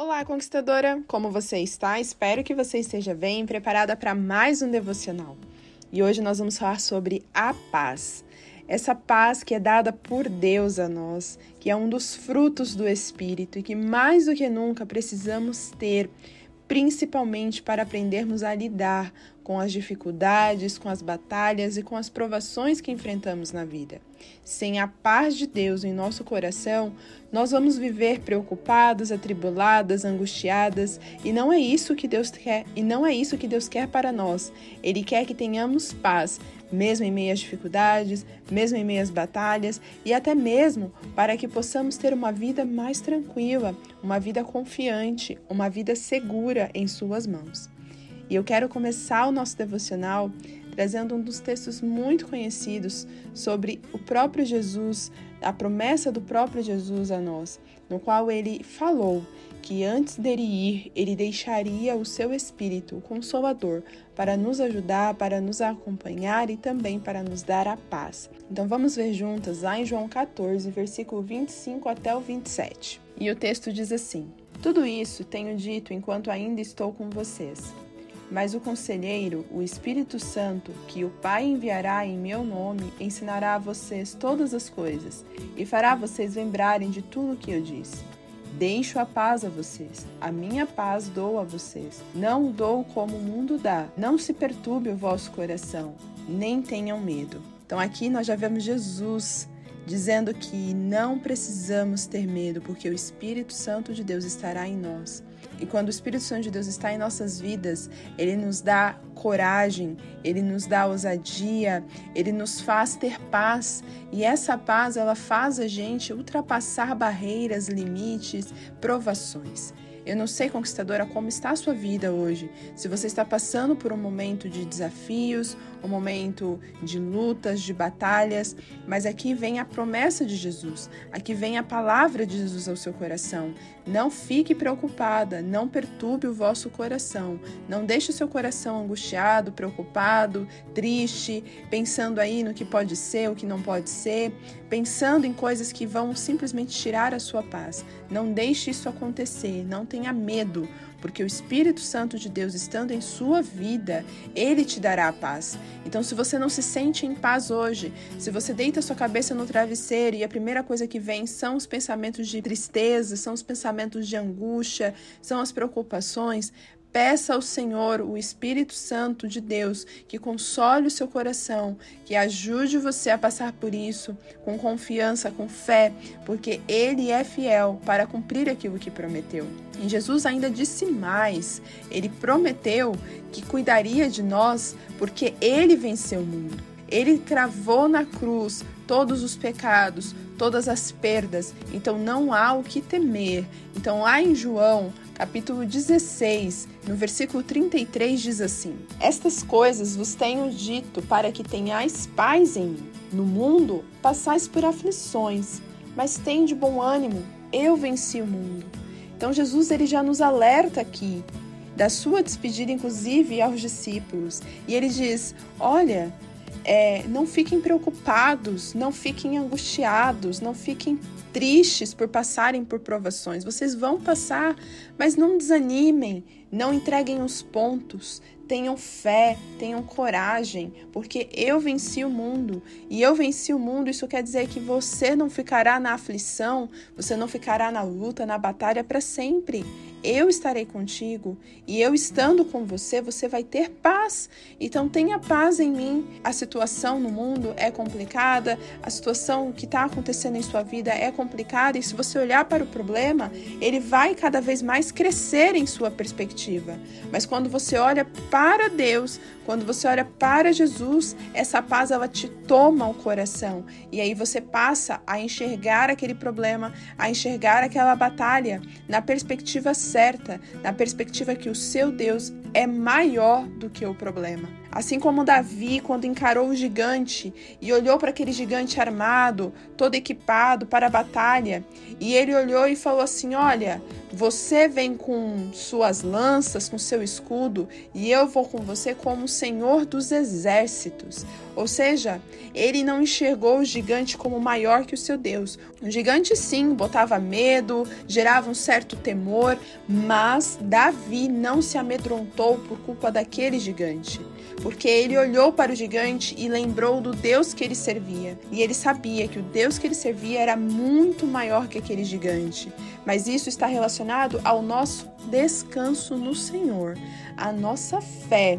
Olá, conquistadora! Como você está? Espero que você esteja bem, preparada para mais um devocional. E hoje nós vamos falar sobre a paz. Essa paz que é dada por Deus a nós, que é um dos frutos do Espírito e que mais do que nunca precisamos ter principalmente para aprendermos a lidar com as dificuldades, com as batalhas e com as provações que enfrentamos na vida. Sem a paz de Deus em nosso coração, nós vamos viver preocupados, atribuladas, angustiadas, e não é isso que Deus quer, e não é isso que Deus quer para nós. Ele quer que tenhamos paz, mesmo em meio às dificuldades, mesmo em meio às batalhas e até mesmo para que possamos ter uma vida mais tranquila, uma vida confiante, uma vida segura em Suas mãos. E eu quero começar o nosso devocional trazendo um dos textos muito conhecidos sobre o próprio Jesus, a promessa do próprio Jesus a nós, no qual ele falou que antes dele ir, ele deixaria o seu Espírito, o Consolador, para nos ajudar, para nos acompanhar e também para nos dar a paz. Então vamos ver juntas lá em João 14, versículo 25 até o 27. E o texto diz assim: Tudo isso tenho dito enquanto ainda estou com vocês. Mas o conselheiro, o Espírito Santo, que o Pai enviará em meu nome, ensinará a vocês todas as coisas e fará vocês lembrarem de tudo o que eu disse. Deixo a paz a vocês, a minha paz dou a vocês. Não dou como o mundo dá. Não se perturbe o vosso coração, nem tenham medo. Então aqui nós já vemos Jesus dizendo que não precisamos ter medo, porque o Espírito Santo de Deus estará em nós. E quando o Espírito Santo de Deus está em nossas vidas, ele nos dá coragem, ele nos dá ousadia, ele nos faz ter paz. E essa paz, ela faz a gente ultrapassar barreiras, limites, provações. Eu não sei, conquistadora, como está a sua vida hoje. Se você está passando por um momento de desafios, um momento de lutas, de batalhas, mas aqui vem a promessa de Jesus, aqui vem a palavra de Jesus ao seu coração. Não fique preocupada, não perturbe o vosso coração, não deixe o seu coração angustiado, preocupado, triste, pensando aí no que pode ser, o que não pode ser, pensando em coisas que vão simplesmente tirar a sua paz. Não deixe isso acontecer, não tenha medo, porque o Espírito Santo de Deus estando em sua vida, ele te dará a paz. Então, se você não se sente em paz hoje, se você deita sua cabeça no travesseiro e a primeira coisa que vem são os pensamentos de tristeza, são os pensamentos de angústia, são as preocupações, Peça ao Senhor, o Espírito Santo de Deus, que console o seu coração, que ajude você a passar por isso com confiança, com fé, porque Ele é fiel para cumprir aquilo que prometeu. E Jesus ainda disse mais: Ele prometeu que cuidaria de nós, porque Ele venceu o mundo. Ele cravou na cruz todos os pecados, todas as perdas, então não há o que temer. Então, lá em João, capítulo 16, no versículo 33, diz assim: Estas coisas vos tenho dito para que tenhais paz em mim. No mundo passais por aflições, mas tende bom ânimo, eu venci o mundo. Então Jesus ele já nos alerta aqui da sua despedida, inclusive aos discípulos, e ele diz: Olha, é, não fiquem preocupados, não fiquem angustiados, não fiquem tristes por passarem por provações. Vocês vão passar, mas não desanimem, não entreguem os pontos, tenham fé, tenham coragem, porque eu venci o mundo. E eu venci o mundo, isso quer dizer que você não ficará na aflição, você não ficará na luta, na batalha para sempre. Eu estarei contigo e eu estando com você, você vai ter paz. Então tenha paz em mim. A situação no mundo é complicada, a situação que está acontecendo em sua vida é complicada, e se você olhar para o problema, ele vai cada vez mais crescer em sua perspectiva. Mas quando você olha para Deus, quando você olha para Jesus, essa paz ela te toma o coração e aí você passa a enxergar aquele problema, a enxergar aquela batalha na perspectiva certa, na perspectiva que o seu Deus é maior do que o problema. Assim como Davi, quando encarou o gigante e olhou para aquele gigante armado, todo equipado para a batalha, e ele olhou e falou assim: Olha, você vem com suas lanças, com seu escudo, e eu vou com você como o Senhor dos exércitos. Ou seja, ele não enxergou o gigante como maior que o seu Deus. O gigante, sim, botava medo, gerava um certo temor, mas Davi não se amedrontou por culpa daquele gigante porque ele olhou para o gigante e lembrou do Deus que ele servia. E ele sabia que o Deus que ele servia era muito maior que aquele gigante. Mas isso está relacionado ao nosso descanso no Senhor, a nossa fé.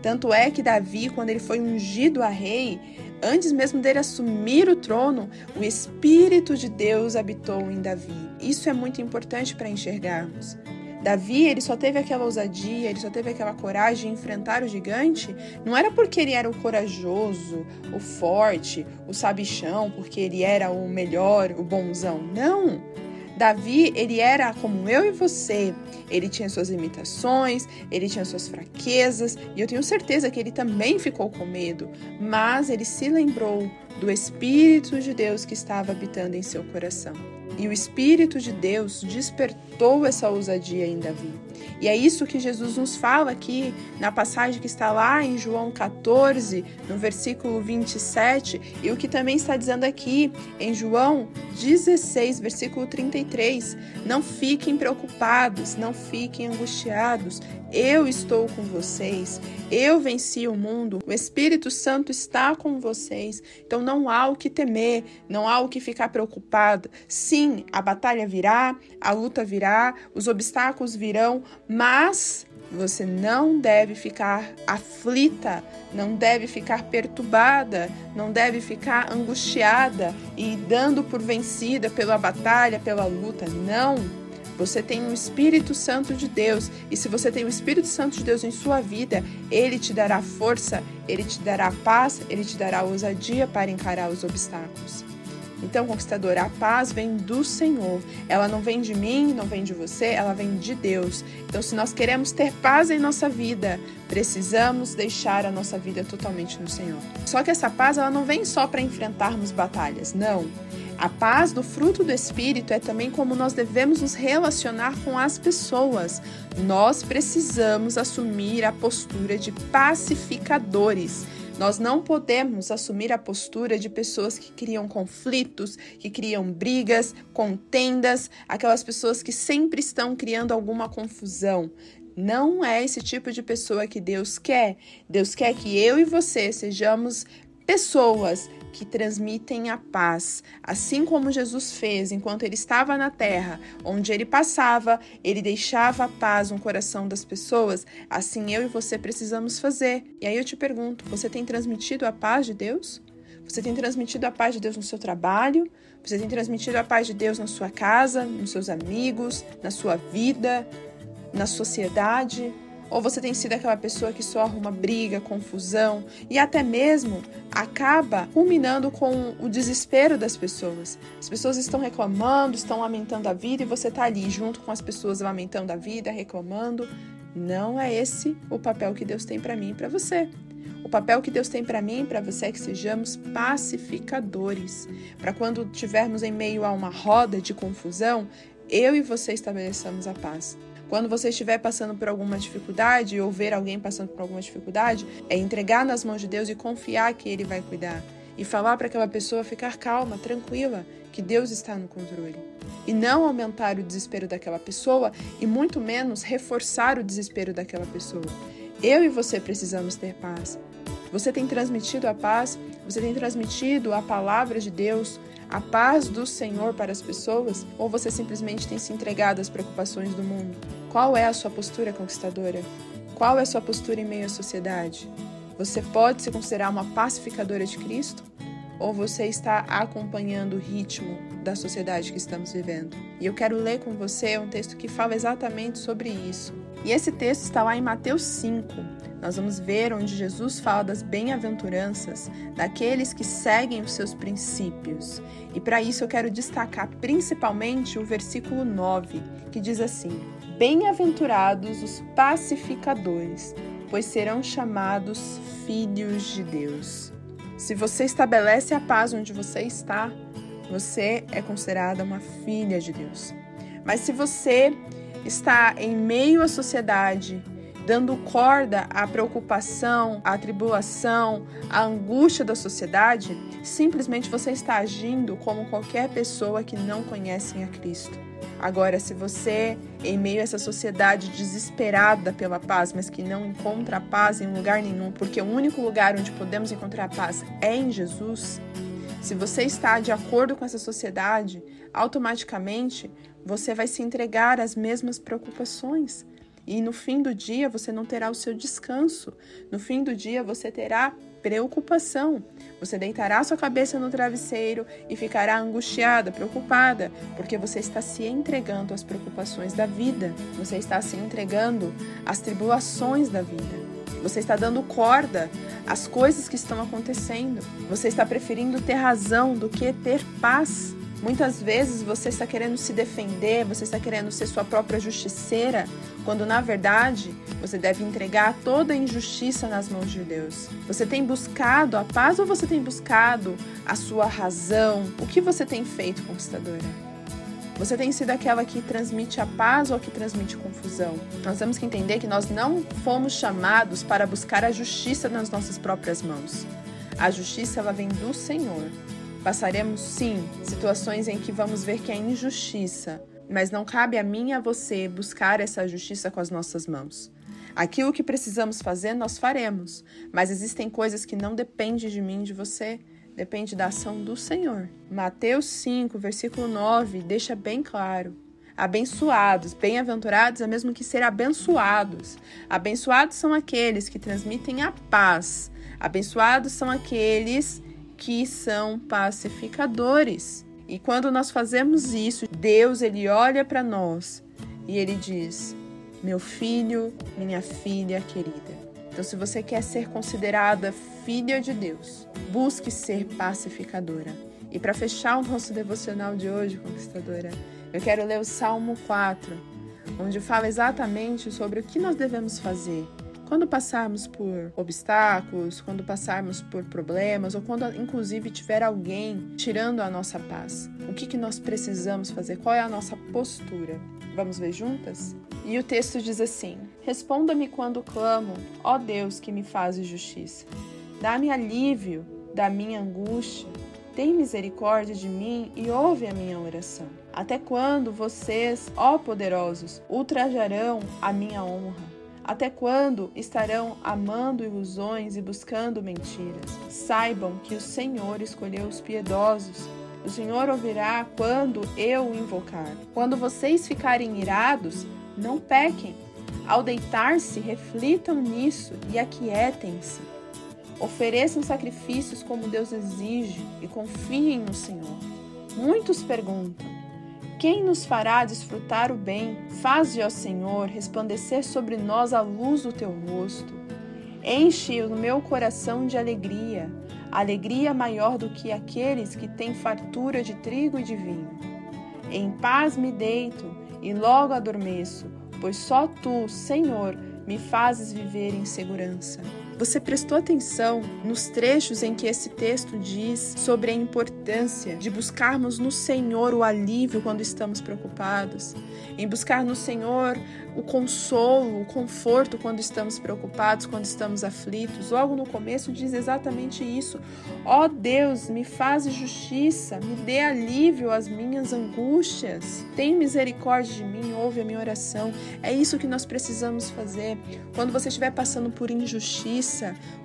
Tanto é que Davi, quando ele foi ungido a rei, antes mesmo dele assumir o trono, o Espírito de Deus habitou em Davi. Isso é muito importante para enxergarmos. Davi, ele só teve aquela ousadia, ele só teve aquela coragem de enfrentar o gigante, não era porque ele era o corajoso, o forte, o sabichão, porque ele era o melhor, o bonzão. Não! Davi, ele era como eu e você. Ele tinha suas limitações, ele tinha suas fraquezas, e eu tenho certeza que ele também ficou com medo, mas ele se lembrou do Espírito de Deus que estava habitando em seu coração. E o Espírito de Deus despertou essa ousadia em Davi. E é isso que Jesus nos fala aqui na passagem que está lá em João 14, no versículo 27, e o que também está dizendo aqui em João 16, versículo 33. Não fiquem preocupados, não fiquem angustiados. Eu estou com vocês. Eu venci o mundo. O Espírito Santo está com vocês. Então não há o que temer, não há o que ficar preocupado. Sim, a batalha virá, a luta virá, os obstáculos virão, mas você não deve ficar aflita, não deve ficar perturbada, não deve ficar angustiada e dando por vencida pela batalha, pela luta. Não. Você tem o Espírito Santo de Deus, e se você tem o Espírito Santo de Deus em sua vida, ele te dará força, ele te dará paz, ele te dará ousadia para encarar os obstáculos. Então, conquistador, a paz vem do Senhor. Ela não vem de mim, não vem de você, ela vem de Deus. Então, se nós queremos ter paz em nossa vida, precisamos deixar a nossa vida totalmente no Senhor. Só que essa paz, ela não vem só para enfrentarmos batalhas, não. A paz do fruto do Espírito é também como nós devemos nos relacionar com as pessoas. Nós precisamos assumir a postura de pacificadores. Nós não podemos assumir a postura de pessoas que criam conflitos, que criam brigas, contendas, aquelas pessoas que sempre estão criando alguma confusão. Não é esse tipo de pessoa que Deus quer. Deus quer que eu e você sejamos pessoas que transmitem a paz, assim como Jesus fez enquanto ele estava na terra, onde ele passava, ele deixava a paz no coração das pessoas, assim eu e você precisamos fazer. E aí eu te pergunto: você tem transmitido a paz de Deus? Você tem transmitido a paz de Deus no seu trabalho? Você tem transmitido a paz de Deus na sua casa, nos seus amigos, na sua vida, na sociedade? Ou você tem sido aquela pessoa que só arruma briga, confusão e até mesmo acaba culminando com o desespero das pessoas. As pessoas estão reclamando, estão lamentando a vida e você está ali junto com as pessoas lamentando a vida, reclamando. Não é esse o papel que Deus tem para mim e para você. O papel que Deus tem para mim e para você é que sejamos pacificadores, para quando estivermos em meio a uma roda de confusão, eu e você estabeleçamos a paz. Quando você estiver passando por alguma dificuldade ou ver alguém passando por alguma dificuldade, é entregar nas mãos de Deus e confiar que Ele vai cuidar. E falar para aquela pessoa ficar calma, tranquila, que Deus está no controle. E não aumentar o desespero daquela pessoa e muito menos reforçar o desespero daquela pessoa. Eu e você precisamos ter paz. Você tem transmitido a paz? Você tem transmitido a palavra de Deus, a paz do Senhor para as pessoas? Ou você simplesmente tem se entregado às preocupações do mundo? Qual é a sua postura conquistadora? Qual é a sua postura em meio à sociedade? Você pode se considerar uma pacificadora de Cristo? Ou você está acompanhando o ritmo da sociedade que estamos vivendo? E eu quero ler com você um texto que fala exatamente sobre isso. E esse texto está lá em Mateus 5. Nós vamos ver onde Jesus fala das bem-aventuranças daqueles que seguem os seus princípios. E para isso eu quero destacar principalmente o versículo 9, que diz assim: Bem-aventurados os pacificadores, pois serão chamados filhos de Deus. Se você estabelece a paz onde você está, você é considerada uma filha de Deus. Mas se você está em meio à sociedade, dando corda à preocupação, à tribulação, à angústia da sociedade, simplesmente você está agindo como qualquer pessoa que não conhece a Cristo. Agora, se você, em meio a essa sociedade desesperada pela paz, mas que não encontra a paz em lugar nenhum, porque o único lugar onde podemos encontrar a paz é em Jesus, se você está de acordo com essa sociedade, automaticamente você vai se entregar às mesmas preocupações. E no fim do dia você não terá o seu descanso. No fim do dia você terá preocupação. Você deitará sua cabeça no travesseiro e ficará angustiada, preocupada, porque você está se entregando às preocupações da vida. Você está se entregando às tribulações da vida. Você está dando corda às coisas que estão acontecendo. Você está preferindo ter razão do que ter paz. Muitas vezes você está querendo se defender, você está querendo ser sua própria justiceira, quando na verdade você deve entregar toda a injustiça nas mãos de Deus. Você tem buscado a paz ou você tem buscado a sua razão? O que você tem feito, conquistadora? Você tem sido aquela que transmite a paz ou que transmite confusão? Nós temos que entender que nós não fomos chamados para buscar a justiça nas nossas próprias mãos. A justiça ela vem do Senhor. Passaremos, sim, situações em que vamos ver que é injustiça, mas não cabe a mim e a você buscar essa justiça com as nossas mãos. Aquilo que precisamos fazer, nós faremos, mas existem coisas que não dependem de mim, de você, depende da ação do Senhor. Mateus 5, versículo 9, deixa bem claro. Abençoados, bem-aventurados é mesmo que ser abençoados. Abençoados são aqueles que transmitem a paz. Abençoados são aqueles que são pacificadores. E quando nós fazemos isso, Deus ele olha para nós e ele diz: "Meu filho, minha filha querida". Então, se você quer ser considerada filha de Deus, busque ser pacificadora. E para fechar o nosso devocional de hoje, conquistadora, eu quero ler o Salmo 4, onde fala exatamente sobre o que nós devemos fazer quando passarmos por obstáculos, quando passarmos por problemas ou quando inclusive tiver alguém tirando a nossa paz, o que, que nós precisamos fazer? Qual é a nossa postura? Vamos ver juntas? E o texto diz assim: Responda-me quando clamo, ó Deus que me faz justiça. Dá-me alívio da minha angústia. Tem misericórdia de mim e ouve a minha oração. Até quando vocês, ó poderosos, ultrajarão a minha honra? Até quando estarão amando ilusões e buscando mentiras? Saibam que o Senhor escolheu os piedosos. O Senhor ouvirá quando eu o invocar. Quando vocês ficarem irados, não pequem. Ao deitar-se, reflitam nisso e aquietem-se. Ofereçam sacrifícios como Deus exige e confiem no Senhor. Muitos perguntam: quem nos fará desfrutar o bem? Faze, ó Senhor, resplandecer sobre nós a luz do teu rosto. Enche o meu coração de alegria, alegria maior do que aqueles que têm fartura de trigo e de vinho. Em paz me deito e logo adormeço, pois só tu, Senhor, me fazes viver em segurança. Você prestou atenção nos trechos em que esse texto diz sobre a importância de buscarmos no Senhor o alívio quando estamos preocupados, em buscar no Senhor o consolo, o conforto quando estamos preocupados, quando estamos aflitos. Logo no começo diz exatamente isso. Ó oh Deus, me faz justiça, me dê alívio às minhas angústias. Tem misericórdia de mim, ouve a minha oração. É isso que nós precisamos fazer. Quando você estiver passando por injustiça,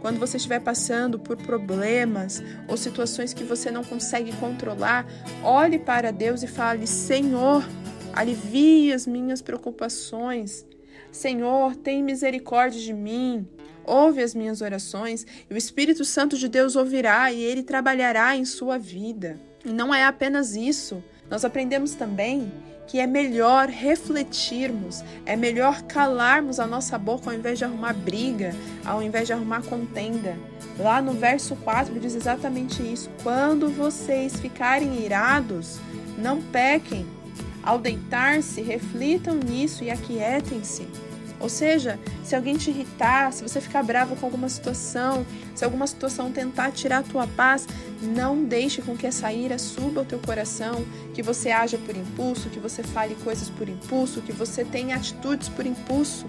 quando você estiver passando por problemas ou situações que você não consegue controlar, olhe para Deus e fale: Senhor, alivie as minhas preocupações. Senhor, tem misericórdia de mim. Ouve as minhas orações e o Espírito Santo de Deus ouvirá e ele trabalhará em sua vida. E não é apenas isso. Nós aprendemos também que é melhor refletirmos, é melhor calarmos a nossa boca ao invés de arrumar briga, ao invés de arrumar contenda. Lá no verso 4 diz exatamente isso: quando vocês ficarem irados, não pequem, ao deitar-se, reflitam nisso e aquietem-se. Ou seja, se alguém te irritar, se você ficar bravo com alguma situação, se alguma situação tentar tirar a tua paz, não deixe com que essa ira suba ao teu coração, que você haja por impulso, que você fale coisas por impulso, que você tenha atitudes por impulso.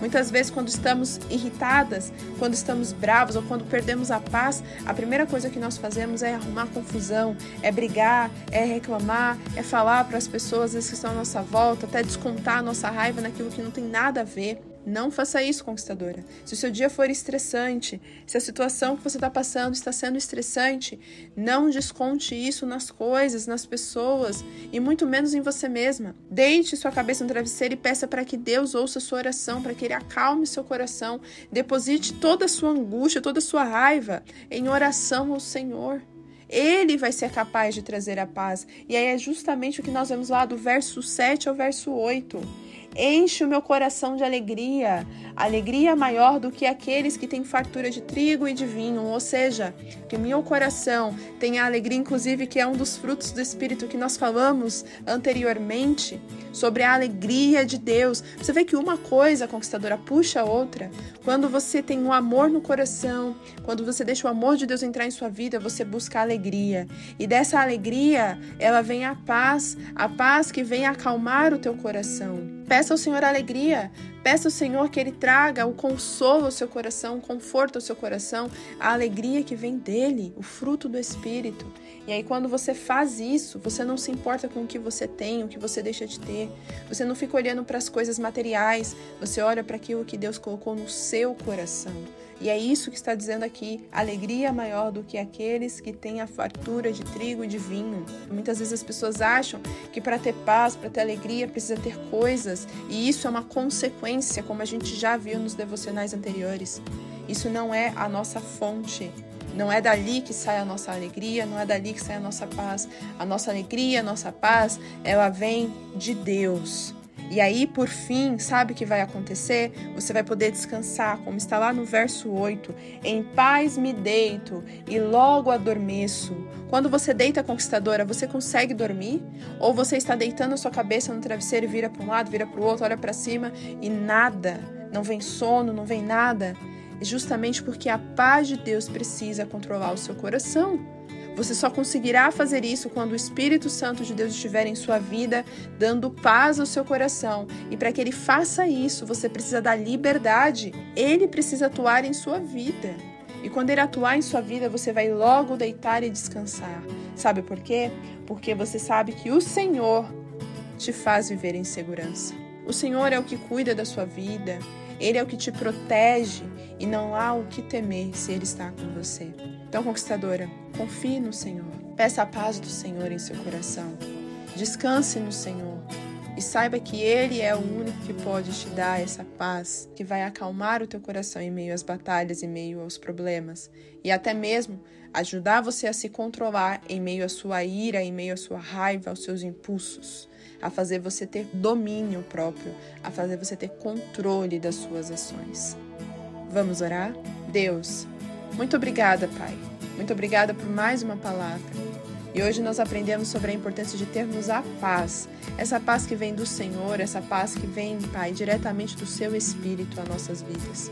Muitas vezes, quando estamos irritadas, quando estamos bravos ou quando perdemos a paz, a primeira coisa que nós fazemos é arrumar confusão, é brigar, é reclamar, é falar para as pessoas que estão à nossa volta, até descontar a nossa raiva naquilo que não tem nada a ver. Não faça isso, conquistadora. Se o seu dia for estressante, se a situação que você está passando está sendo estressante, não desconte isso nas coisas, nas pessoas e muito menos em você mesma. Deite sua cabeça no travesseiro e peça para que Deus ouça sua oração, para que Ele acalme seu coração. Deposite toda a sua angústia, toda a sua raiva em oração ao Senhor. Ele vai ser capaz de trazer a paz. E aí é justamente o que nós vemos lá do verso 7 ao verso 8. Enche o meu coração de alegria, alegria maior do que aqueles que têm fartura de trigo e de vinho, ou seja, que meu coração tenha alegria, inclusive, que é um dos frutos do Espírito que nós falamos anteriormente, sobre a alegria de Deus. Você vê que uma coisa conquistadora puxa a outra. Quando você tem um amor no coração, quando você deixa o amor de Deus entrar em sua vida, você busca alegria. E dessa alegria, ela vem a paz, a paz que vem acalmar o teu coração. Peça ao Senhor alegria. Peça ao Senhor que Ele traga o consolo ao seu coração, o conforto ao seu coração, a alegria que vem dele, o fruto do Espírito. E aí, quando você faz isso, você não se importa com o que você tem, o que você deixa de ter. Você não fica olhando para as coisas materiais, você olha para aquilo que Deus colocou no seu coração. E é isso que está dizendo aqui: alegria maior do que aqueles que têm a fartura de trigo e de vinho. Muitas vezes as pessoas acham que para ter paz, para ter alegria, precisa ter coisas, e isso é uma consequência, como a gente já viu nos devocionais anteriores. Isso não é a nossa fonte. Não é dali que sai a nossa alegria, não é dali que sai a nossa paz. A nossa alegria, a nossa paz, ela vem de Deus. E aí, por fim, sabe o que vai acontecer? Você vai poder descansar, como está lá no verso 8: Em paz me deito e logo adormeço. Quando você deita conquistadora, você consegue dormir? Ou você está deitando a sua cabeça no travesseiro e vira para um lado, vira para o outro, olha para cima e nada, não vem sono, não vem nada? É justamente porque a paz de Deus precisa controlar o seu coração. Você só conseguirá fazer isso quando o Espírito Santo de Deus estiver em sua vida, dando paz ao seu coração. E para que ele faça isso, você precisa da liberdade. Ele precisa atuar em sua vida. E quando ele atuar em sua vida, você vai logo deitar e descansar. Sabe por quê? Porque você sabe que o Senhor te faz viver em segurança. O Senhor é o que cuida da sua vida, ele é o que te protege e não há o que temer se ele está com você. Então, conquistadora, confie no Senhor. Peça a paz do Senhor em seu coração. Descanse no Senhor e saiba que Ele é o único que pode te dar essa paz, que vai acalmar o teu coração em meio às batalhas, em meio aos problemas e até mesmo ajudar você a se controlar em meio à sua ira, em meio à sua raiva, aos seus impulsos a fazer você ter domínio próprio, a fazer você ter controle das suas ações. Vamos orar? Deus, muito obrigada, Pai. Muito obrigada por mais uma palavra. E hoje nós aprendemos sobre a importância de termos a paz, essa paz que vem do Senhor, essa paz que vem, Pai, diretamente do Seu Espírito às nossas vidas.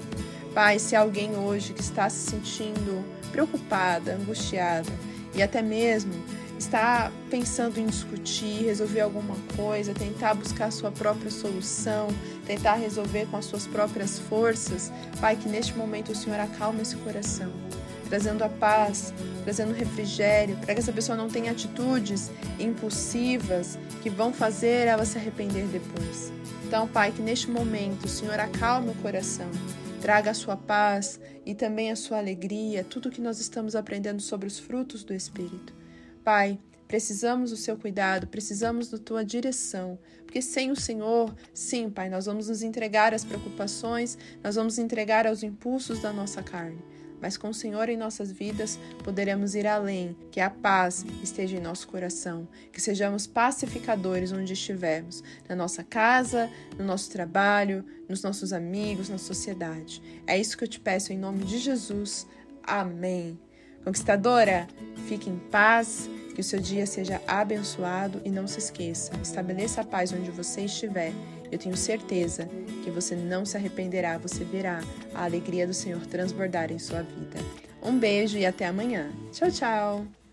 Pai, se alguém hoje que está se sentindo preocupada, angustiada e até mesmo está pensando em discutir, resolver alguma coisa, tentar buscar a sua própria solução, tentar resolver com as suas próprias forças, Pai, que neste momento o Senhor acalme esse coração, trazendo a paz, trazendo refrigério, para que essa pessoa não tenha atitudes impulsivas que vão fazer ela se arrepender depois. Então, Pai, que neste momento o Senhor acalme o coração, traga a sua paz e também a sua alegria, tudo que nós estamos aprendendo sobre os frutos do Espírito. Pai, precisamos do seu cuidado, precisamos da tua direção, porque sem o Senhor, sim, Pai, nós vamos nos entregar às preocupações, nós vamos entregar aos impulsos da nossa carne. Mas com o Senhor em nossas vidas, poderemos ir além, que a paz esteja em nosso coração, que sejamos pacificadores onde estivermos, na nossa casa, no nosso trabalho, nos nossos amigos, na sociedade. É isso que eu te peço em nome de Jesus. Amém. Conquistadora, fique em paz Que o seu dia seja abençoado e não se esqueça, estabeleça a paz onde você estiver. Eu tenho certeza que você não se arrependerá, você verá a alegria do Senhor transbordar em sua vida. Um beijo e até amanhã. Tchau, tchau!